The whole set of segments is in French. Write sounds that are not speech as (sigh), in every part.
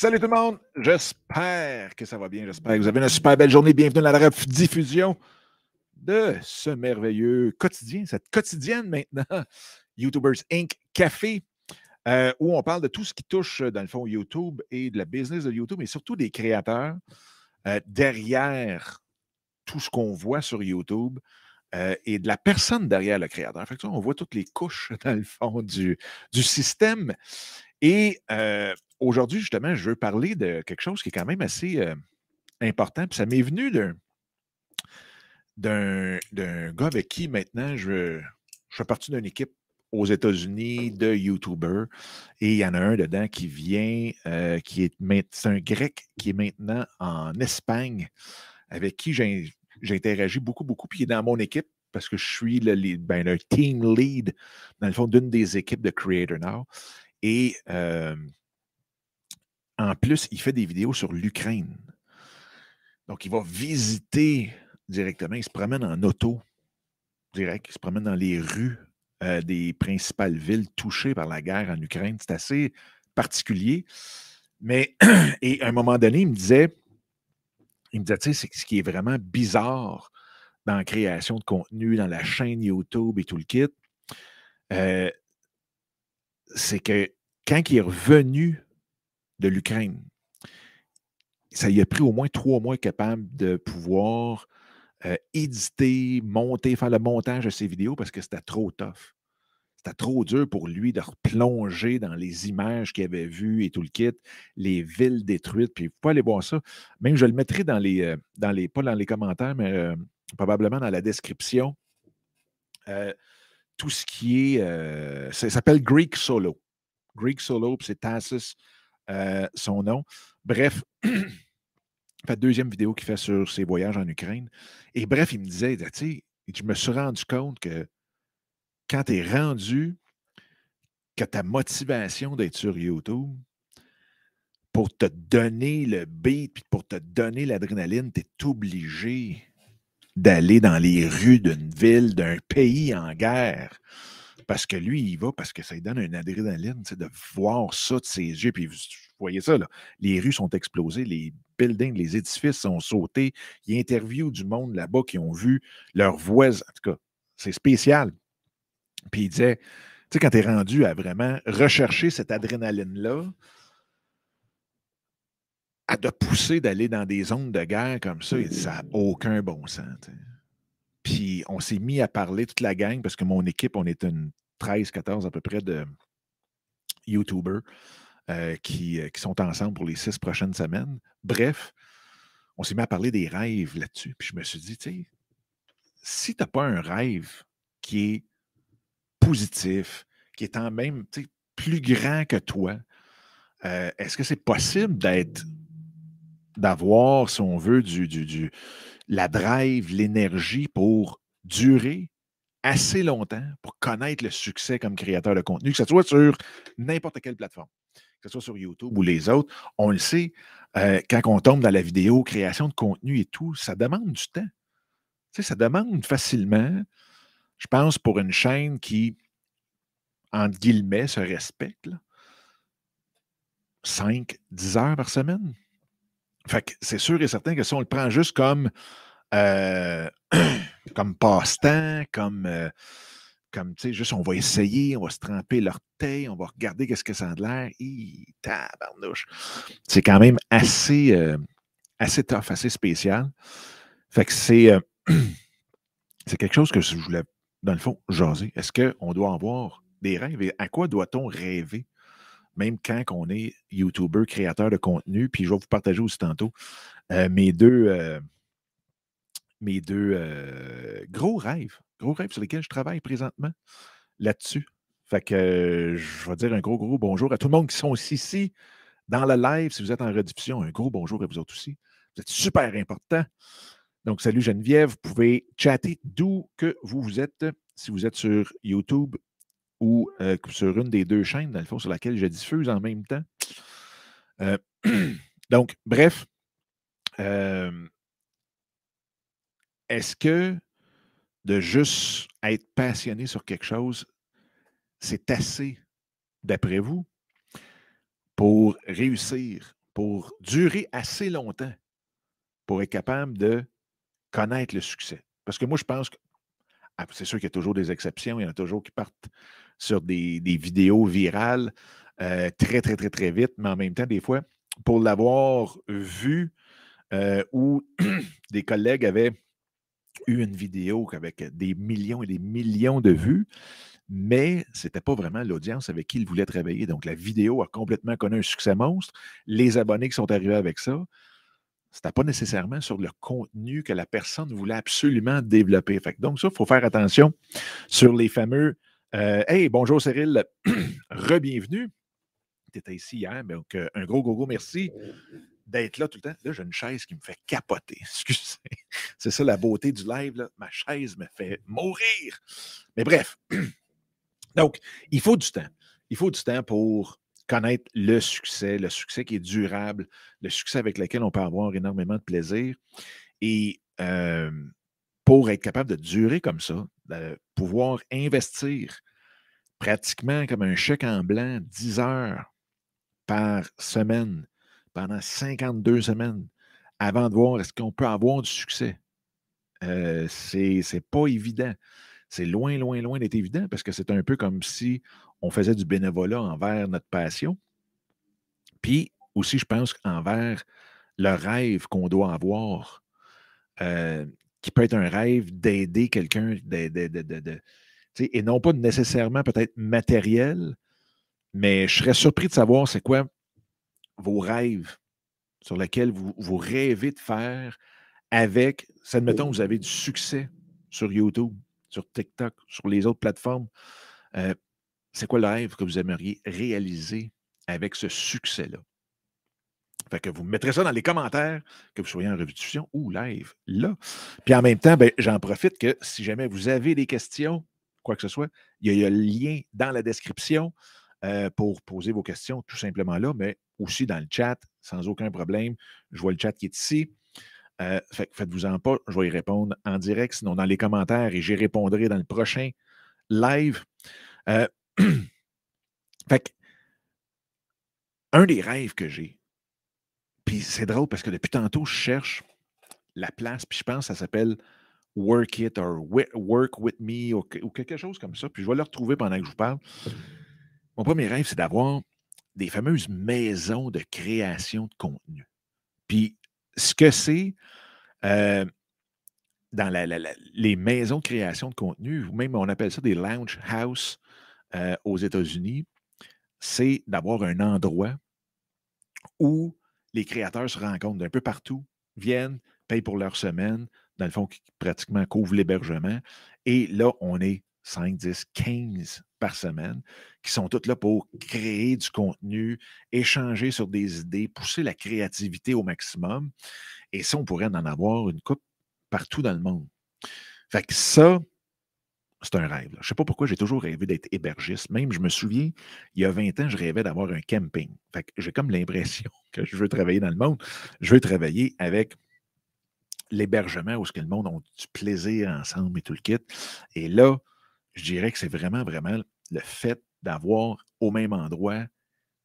Salut tout le monde, j'espère que ça va bien, j'espère que vous avez une super belle journée. Bienvenue à la diffusion de ce merveilleux quotidien, cette quotidienne maintenant, (laughs) YouTubers Inc. Café, euh, où on parle de tout ce qui touche, dans le fond, YouTube et de la business de YouTube, mais surtout des créateurs euh, derrière tout ce qu'on voit sur YouTube. Euh, et de la personne derrière le créateur. Fait on voit toutes les couches, (laughs) dans le fond, du, du système. Et aujourd'hui, justement, je veux parler de quelque chose qui est quand même assez important. Puis ça m'est venu d'un, gars avec qui maintenant je, fais partie d'une équipe aux États-Unis de YouTubers. Et il y en a un dedans qui vient, qui est, c'est un grec qui est maintenant en Espagne, avec qui j'ai, interagi beaucoup, beaucoup, puis il est dans mon équipe parce que je suis le, ben, le team lead, dans le fond, d'une des équipes de Creator Now. Et en plus, il fait des vidéos sur l'Ukraine. Donc, il va visiter directement, il se promène en auto, direct, il se promène dans les rues des principales villes touchées par la guerre en Ukraine. C'est assez particulier. Mais, (clears throat) et à un moment donné, il me disait, il me disait, tu sais, ce qui est vraiment bizarre dans la création de contenu, dans la chaîne YouTube et tout le kit, c'est que quand il est revenu de l'Ukraine, ça lui a pris au moins trois mois capable de pouvoir euh, éditer, monter, faire le montage de ses vidéos parce que c'était trop tough. C'était trop dur pour lui de replonger dans les images qu'il avait vues et tout le kit, les villes détruites. Puis, il faut aller voir ça. Même, je le mettrai dans les, euh, dans les pas dans les commentaires, mais euh, probablement dans la description tout ce qui est. Ça s'appelle Greek Solo. Greek Solo, c'est Tassus, euh, son nom. Bref, (clears throat) fait deuxième vidéo qu'il fait sur ses voyages en Ukraine. Et bref, il me disait, tu sais, je me suis rendu compte que quand tu es rendu, que ta motivation d'être sur YouTube, pour te donner le beat, puis pour te donner l'adrénaline, tu es obligé d'aller dans les rues d'une ville, d'un pays en guerre. Parce que lui, il va parce que ça lui donne une adrénaline, de voir ça de ses yeux. Puis vous voyez ça, là, les rues sont explosées, les buildings, les édifices sont sautés. Il interview du monde là-bas qui ont vu leurs voisins. En tout cas, c'est spécial. Puis il disait, tu sais, quand tu es rendu à vraiment rechercher cette adrénaline-là, à de pousser d'aller dans des zones de guerre comme ça, ça n'a aucun bon sens. Puis on s'est mis à parler toute la gang parce que mon équipe, on est une 13, 14 à peu près de YouTubers euh, qui, euh, qui, sont ensemble pour les six prochaines semaines. Bref, on s'est mis à parler des rêves là-dessus. Puis je me suis dit, tu sais, si tu n'as pas un rêve qui est positif, qui est en même plus grand que toi, euh, est-ce que c'est possible d'être d'avoir, si on veut, du, du, la drive, l'énergie pour durer assez longtemps pour connaître le succès comme créateur de contenu, que ce soit sur n'importe quelle plateforme, que ce soit sur YouTube ou les autres. On le sait, euh, quand on tombe dans la vidéo, création de contenu et tout, ça demande du temps. Tu ça demande facilement, je pense, pour une chaîne qui, entre guillemets, se respecte, 5, 10 heures par semaine. Fait que c'est sûr et certain que si on le prend juste comme, euh, (clears throat) comme passe-temps, comme, euh, comme tu sais, juste on va essayer, on va se tremper l'orteil, on va regarder qu'est-ce que ça a de l'air. tabarnouche. C'est quand même assez, euh, assez tough, assez spécial. Fait que c'est, (clears throat) c'est quelque chose que je voulais, dans le fond, jaser. Est-ce qu'on doit avoir des rêves et à quoi doit-on rêver? Même quand on est YouTuber, créateur de contenu. Puis je vais vous partager aussi tantôt euh, mes deux, euh, mes deux euh, gros rêves, gros rêves sur lesquels je travaille présentement là-dessus. Fait que je vais dire un gros, gros bonjour à tout le monde qui sont ici dans le live. Si vous êtes en rediffusion, un gros bonjour à vous autres aussi. Vous êtes super important. Donc, salut Geneviève. Vous pouvez chatter d'où que vous, vous êtes. Si vous êtes sur YouTube, ou euh, sur une des deux chaînes, dans le fond, sur laquelle je diffuse en même temps. Euh, (clears throat) donc, bref, euh, est-ce que de juste être passionné sur quelque chose, c'est assez, d'après vous, pour réussir, pour durer assez longtemps pour être capable de connaître le succès? Parce que moi, je pense que c'est sûr qu'il y a toujours des exceptions, il y en a toujours qui partent sur des, vidéos virales euh, très, très, très, très vite, mais en même temps, des fois, pour l'avoir vu euh, où (clears throat) des collègues avaient eu une vidéo avec des millions et des millions de vues, mais ce n'était pas vraiment l'audience avec qui ils voulaient travailler. Donc, la vidéo a complètement connu un succès monstre. Les abonnés qui sont arrivés avec ça, n'était pas nécessairement sur le contenu que la personne voulait absolument développer. donc, ça, il faut faire attention sur les fameux euh, Hey, bonjour Cyril, (clears throat) re-bienvenue. Tu étais ici hier, donc euh, un gros, gros, gros merci d'être là tout le temps. Là, j'ai une chaise qui me fait capoter. (laughs) Excusez. C'est ça la beauté du live. Ma chaise me fait mourir. Mais bref. (clears throat) Donc, il faut du temps. Il faut du temps pour connaître le succès, le succès qui est durable, le succès avec lequel on peut avoir énormément de plaisir. Et pour être capable de durer comme ça, de pouvoir investir pratiquement comme un chèque en blanc 10 heures par semaine pendant 52 semaines avant de voir est-ce qu'on peut avoir du succès. Euh, c'est pas évident. C'est loin, loin, loin d'être évident parce que c'est un peu comme si on faisait du bénévolat envers notre passion. Puis aussi, je pense, envers le rêve qu'on doit avoir, euh, qui peut être un rêve d'aider quelqu'un, et non pas nécessairement peut-être matériel, mais je serais surpris de savoir c'est quoi vos rêves sur lesquels vous, rêvez de faire avec, admettons, vous avez du succès sur YouTube, sur TikTok, sur les autres plateformes. Euh, c'est quoi le rêve que vous aimeriez réaliser avec ce succès-là? Fait que vous mettrez ça dans les commentaires, que vous soyez en revue ou live, là. Puis en même temps, ben, j'en profite que si jamais vous avez des questions, quoi que ce soit, il y a, le lien dans la description euh, pour poser vos questions tout simplement là, mais aussi dans le chat, sans aucun problème. Je vois le chat qui est ici. Euh, faites-vous-en pas, je vais y répondre en direct, sinon dans les commentaires et j'y répondrai dans le prochain live. Euh, (clears throat) fait un des rêves que j'ai, puis c'est drôle parce que depuis tantôt, je cherche la place, puis je pense que ça s'appelle Work It or Work With Me ou, ou, quelque chose comme ça, puis je vais le retrouver pendant que je vous parle. Mon premier rêve, c'est d'avoir des fameuses maisons de création de contenu. Puis ce que c'est euh, dans les maisons de création de contenu, ou même on appelle ça des lounge house euh, aux États-Unis, c'est d'avoir un endroit où les créateurs se rencontrent d'un peu partout, viennent, payent pour leur semaine, dans le fond, qui pratiquement couvre l'hébergement. Et là, on est 5, 10, 15 par semaine, qui sont toutes là pour créer du contenu, échanger sur des idées, pousser la créativité au maximum. Et ça, on pourrait en avoir une coupe partout dans le monde. Fait que ça, c'est un rêve. Je ne sais pas pourquoi j'ai toujours rêvé d'être hébergiste. Même, je me souviens, il y a 20 ans, je rêvais d'avoir un camping. Fait j'ai comme l'impression (laughs) que je veux travailler dans le monde. Je veux travailler avec l'hébergement où ce que le monde a du plaisir ensemble et tout le kit. Et là, je dirais que c'est vraiment, vraiment le fait d'avoir au même endroit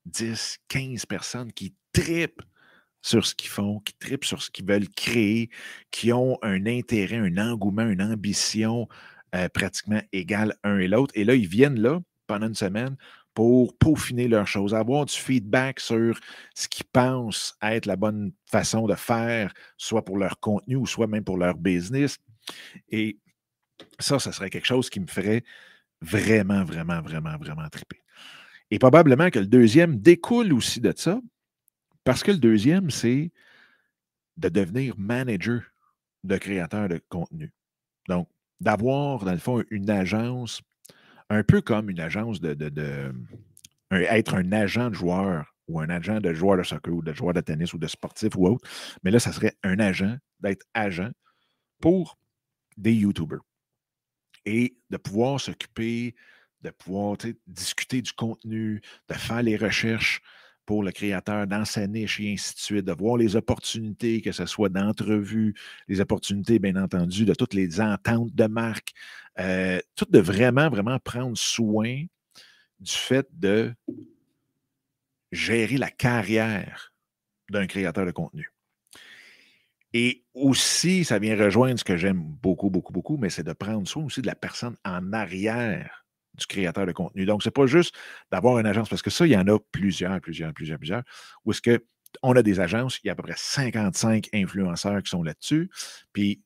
10, 15 personnes qui tripent sur ce qu'ils font, qui tripent sur ce qu'ils veulent créer, qui ont un intérêt, un engouement, une ambition euh, pratiquement égale un et l'autre. Et là, ils viennent là pendant une semaine pour peaufiner leurs choses, avoir du feedback sur ce qu'ils pensent être la bonne façon de faire, soit pour leur contenu soit même pour leur business. Et ça, ça serait quelque chose qui me ferait vraiment, vraiment, vraiment, vraiment triper. Et probablement que le deuxième découle aussi de ça, parce que le deuxième, c'est de devenir manager de créateur de contenu. Donc, d'avoir, dans le fond, une agence, un peu comme une agence de, de, être un agent de joueur ou un agent de joueur de soccer ou de joueur de tennis ou de sportif ou autre. Mais là, ça serait un agent, d'être agent pour des YouTubers et de pouvoir s'occuper, de pouvoir discuter du contenu, de faire les recherches pour le créateur dans sa niche et ainsi de suite, de voir les opportunités, que ce soit d'entrevues, les opportunités, bien entendu, de toutes les ententes de marque, euh, tout de vraiment, vraiment prendre soin du fait de gérer la carrière d'un créateur de contenu. Et aussi, ça vient rejoindre ce que j'aime beaucoup, beaucoup, beaucoup, mais c'est de prendre soin aussi de la personne en arrière du créateur de contenu. Donc, ce n'est pas juste d'avoir une agence, parce que ça, il y en a plusieurs, plusieurs, plusieurs, plusieurs, où est-ce qu'on a des agences, il y a à peu près 55 influenceurs qui sont là-dessus. Puis,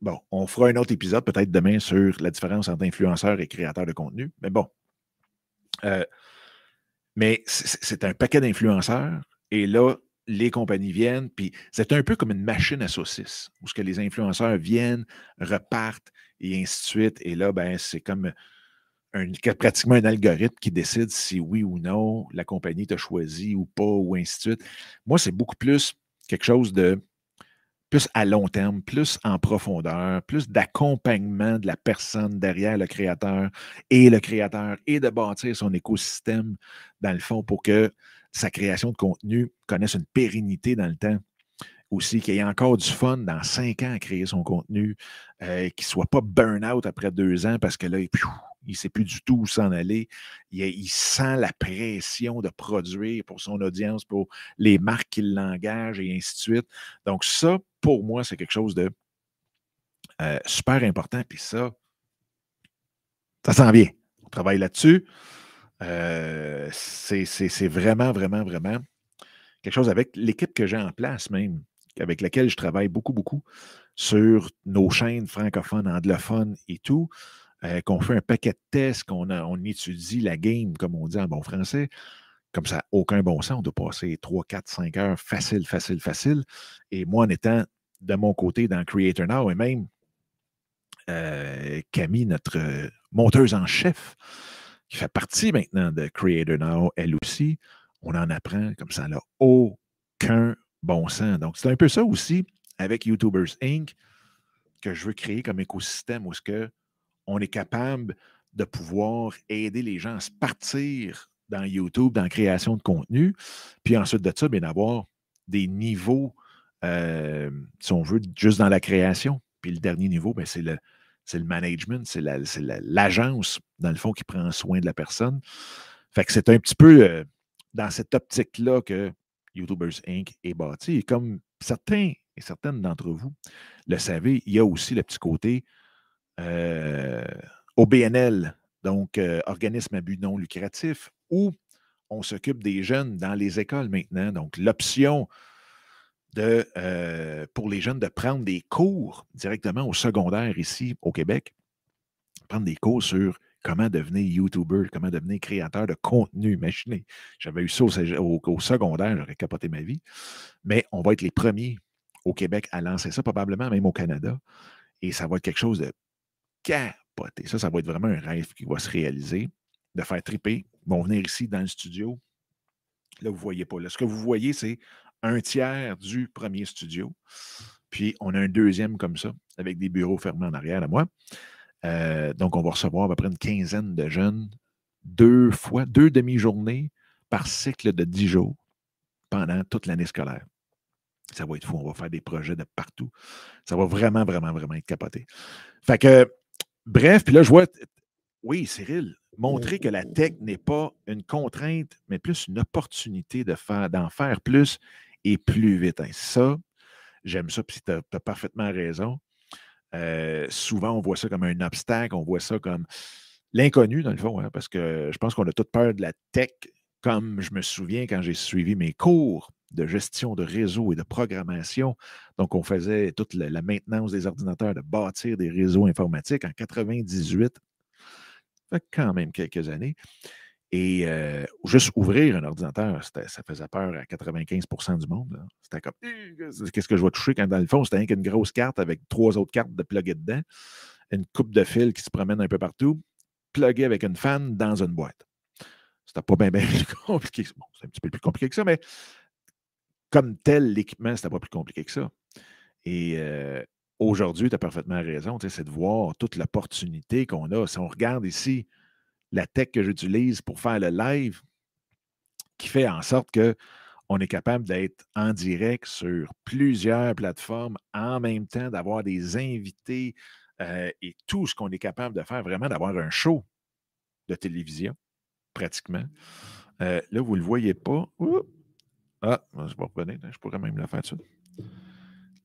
bon, on fera un autre épisode peut-être demain sur la différence entre influenceurs et créateurs de contenu. Mais bon. Euh, mais c'est un paquet d'influenceurs. Et là, les compagnies viennent, puis c'est un peu comme une machine à saucisses, où ce que les influenceurs viennent, repartent, et ainsi de suite. Et là, ben, c'est comme pratiquement un algorithme qui décide si oui ou non la compagnie t'a choisi ou pas, ou ainsi de suite. Moi, c'est beaucoup plus quelque chose de plus à long terme, plus en profondeur, plus d'accompagnement de la personne derrière le créateur et le créateur et de bâtir son écosystème dans le fond pour que sa création de contenu connaisse une pérennité dans le temps. Aussi, qu'il y ait encore du fun dans cinq ans à créer son contenu, euh, qu'il ne soit pas burn-out après deux ans parce que là, il ne sait plus du tout où s'en aller. Il, sent la pression de produire pour son audience, pour les marques qui l'engagent et ainsi de suite. Donc, ça, pour moi, c'est quelque chose de euh, super important. Puis ça, ça s'en vient. On travaille là-dessus. Euh, c'est vraiment, vraiment, vraiment quelque chose avec l'équipe que j'ai en place même, avec laquelle je travaille beaucoup, beaucoup sur nos chaînes francophones, anglophones et tout, euh, qu'on fait un paquet de tests, qu'on on étudie la game, comme on dit en bon français. Comme ça, aucun bon sens. On doit passer 3, 4, 5 heures facile, facile, facile. Et moi, en étant de mon côté dans Creator Now et même euh, Camille, notre monteuse en chef, qui fait partie maintenant de Creator Now, elle aussi, on en apprend comme ça n'a aucun bon sens. Donc, c'est un peu ça aussi avec YouTubers Inc. que je veux créer comme écosystème où ce que on est capable de pouvoir aider les gens à se partir dans YouTube, dans la création de contenu, puis ensuite de ça, bien d'avoir des niveaux, euh, si on veut, juste dans la création. Puis le dernier niveau, c'est le, c'est le management, c'est l'agence, dans le fond, qui prend soin de la personne. Fait que c'est un petit peu euh, dans cette optique-là que YouTubers Inc. est bâti. Et comme certains et certaines d'entre vous le savez, il y a aussi le petit côté euh, OBNL, donc euh, organisme à but non lucratif, où on s'occupe des jeunes dans les écoles maintenant. Donc, l'option euh, pour les jeunes de prendre des cours directement au secondaire ici au Québec, prendre des cours sur comment devenir YouTuber, comment devenir créateur de contenu. Imaginez, j'avais eu ça au, secondaire, j'aurais capoté ma vie. Mais on va être les premiers au Québec à lancer ça, probablement même au Canada. Et ça va être quelque chose de capoté. Ça, ça va être vraiment un rêve qui va se réaliser, de faire triper. Ils vont venir ici dans le studio. Là, vous ne voyez pas. Là, ce que vous voyez, c'est un tiers du premier studio. Puis on a un deuxième comme ça, avec des bureaux fermés en arrière à moi. Euh, donc, on va recevoir à peu près une quinzaine de jeunes, deux fois, deux demi-journées par cycle de dix jours pendant toute l'année scolaire. Ça va être fou. On va faire des projets de partout. Ça va vraiment, vraiment, vraiment être capoté. Fait que, bref, puis là, je vois, oui, Cyril, montrer que la tech n'est pas une contrainte, mais plus une opportunité de faire, d'en faire plus et plus vite. Hein. Ça, j'aime ça, puis tu as, parfaitement raison. Euh, souvent, on voit ça comme un obstacle, on voit ça comme l'inconnu, dans le fond, hein, parce que je pense qu'on a toute peur de la tech, comme je me souviens quand j'ai suivi mes cours de gestion de réseau et de programmation. Donc, on faisait toute la, maintenance des ordinateurs, de bâtir des réseaux informatiques en 98. Ça fait quand même quelques années. Et euh, juste ouvrir un ordinateur, ça faisait peur à 95% du monde. C'était comme qu'est-ce que je vais toucher quand dans le fond, c'était rien qu'une grosse carte avec trois autres cartes de plugger dedans, une coupe de fil qui se promène un peu partout, plugué avec une fan dans une boîte. C'était pas bien, bien (laughs) compliqué. Bon, c'est un petit peu plus compliqué que ça, mais comme tel, l'équipement, c'était pas plus compliqué que ça. Et euh, aujourd'hui, tu as parfaitement raison, c'est de voir toute l'opportunité qu'on a. Si on regarde ici, la tech que j'utilise pour faire le live qui fait en sorte que on est capable d'être en direct sur plusieurs plateformes en même temps, d'avoir des invités euh, et tout ce qu'on est capable de faire, vraiment d'avoir un show de télévision, pratiquement. Euh, là, vous ne le voyez pas. Ah, je vais revenir. Je pourrais même la faire ça.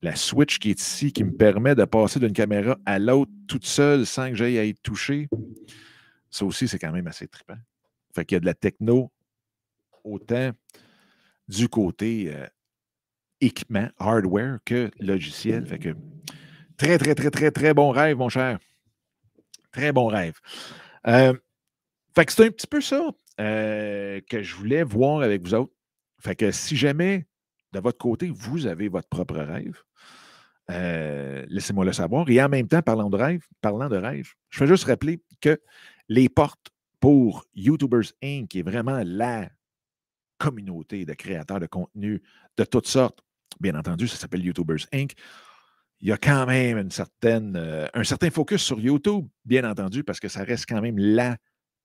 La switch qui est ici, qui me permet de passer d'une caméra à l'autre toute seule sans que j'aille à être touché. Ça aussi, c'est quand même assez trippant. Fait qu'il y a de la techno autant du côté euh, équipement, hardware, que logiciel. Fait que très, très, très, très, très bon rêve, mon cher. Très bon rêve. Euh, fait que c'est un petit peu ça euh, que je voulais voir avec vous autres. Fait que si jamais, de votre côté, vous avez votre propre rêve, laissez-moi le savoir. Et en même temps, parlant de rêve, parlant de rêve, je vais juste rappeler que les portes pour YouTubers Inc., qui est vraiment la communauté de créateurs de contenu de toutes sortes, bien entendu, ça s'appelle YouTubers Inc., il y a quand même euh, un certain focus sur YouTube, bien entendu, parce que ça reste quand même la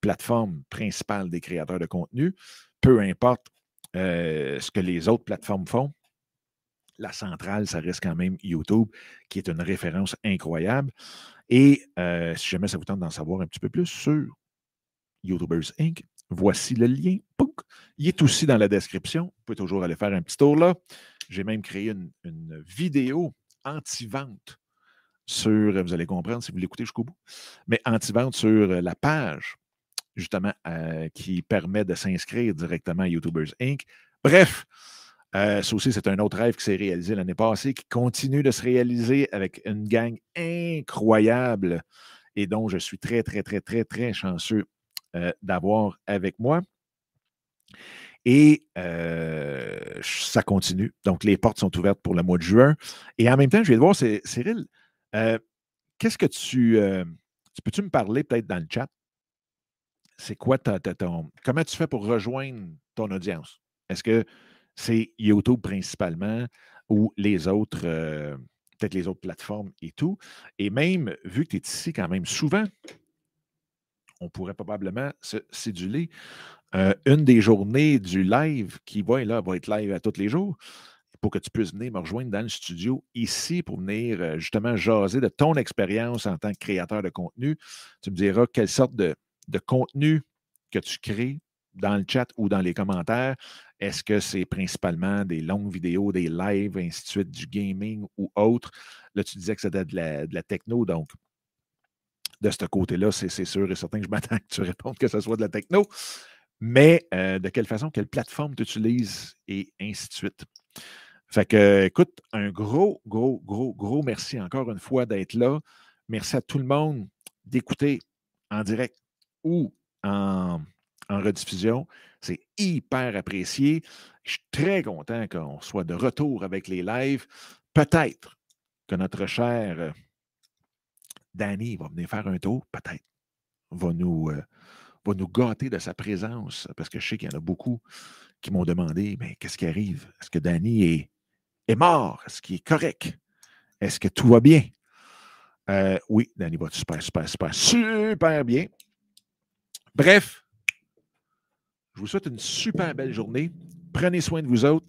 plateforme principale des créateurs de contenu, peu importe euh, ce que les autres plateformes font. La centrale, ça reste quand même YouTube, qui est une référence incroyable. Et euh, si jamais ça vous tente d'en savoir un petit peu plus sur YouTubers Inc., voici le lien. Il est aussi dans la description. Vous pouvez toujours aller faire un petit tour là. J'ai même créé une, une vidéo anti-vente sur, vous allez comprendre si vous l'écoutez jusqu'au bout, mais anti-vente sur la page, justement, euh, qui permet de s'inscrire directement à YouTubers Inc. Bref, euh, ça aussi, c'est un autre rêve qui s'est réalisé l'année passée, qui continue de se réaliser avec une gang incroyable et dont je suis très, très, très, très, très chanceux euh, d'avoir avec moi. Et ça continue. Donc, les portes sont ouvertes pour le mois de juin. Et en même temps, je vais te voir, Cyril, qu'est-ce que tu. tu peux-tu me parler peut-être dans le chat? C'est quoi ta, ton. Comment tu fais pour rejoindre ton audience? Est-ce que c'est YouTube principalement ou les autres, peut-être les autres plateformes et tout? Et même, vu que tu es ici quand même souvent, on pourrait probablement se céduler euh, une des journées du live qui va, va être live à tous les jours pour que tu puisses venir me rejoindre dans le studio ici pour venir euh, justement jaser de ton expérience en tant que créateur de contenu. Tu me diras quelle sorte de, contenu que tu crées dans le chat ou dans les commentaires. Est-ce que c'est principalement des longues vidéos, des lives, ainsi de suite, du gaming ou autre? Là, tu disais que c'était de la, de la techno, donc de ce côté-là, c'est sûr et certain que je m'attends que tu répondes que ce soit de la techno mais euh, de quelle façon, quelle plateforme tu utilises et ainsi de suite? Fait que, écoute, un gros, gros, gros, gros merci encore une fois d'être là. Merci à tout le monde d'écouter en direct ou en, rediffusion. C'est hyper apprécié. Je suis très content qu'on soit de retour avec les lives. Peut-être que notre cher euh, Danny va venir faire un tour, peut-être. Va nous, euh, va nous gâter de sa présence, parce que je sais qu'il y en a beaucoup qui m'ont demandé, mais qu'est-ce qui arrive? Est-ce que Danny est, est mort? Est-ce qu'il est correct? Est-ce que tout va bien? Euh, oui, Danny va super, super, super, super bien. Bref, je vous souhaite une super belle journée. Prenez soin de vous autres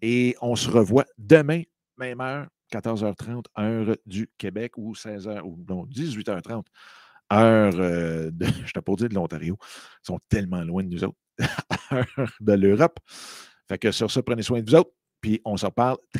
et on se revoit demain, même heure, 14h30, heure du Québec ou 16h, ou non, 18h30, heure euh, de, (laughs) je t'ai pas dire de l'Ontario, ils sont tellement loin de nous autres, (laughs) heure de l'Europe. Fait que sur ça, prenez soin de vous autres, puis on s'en parle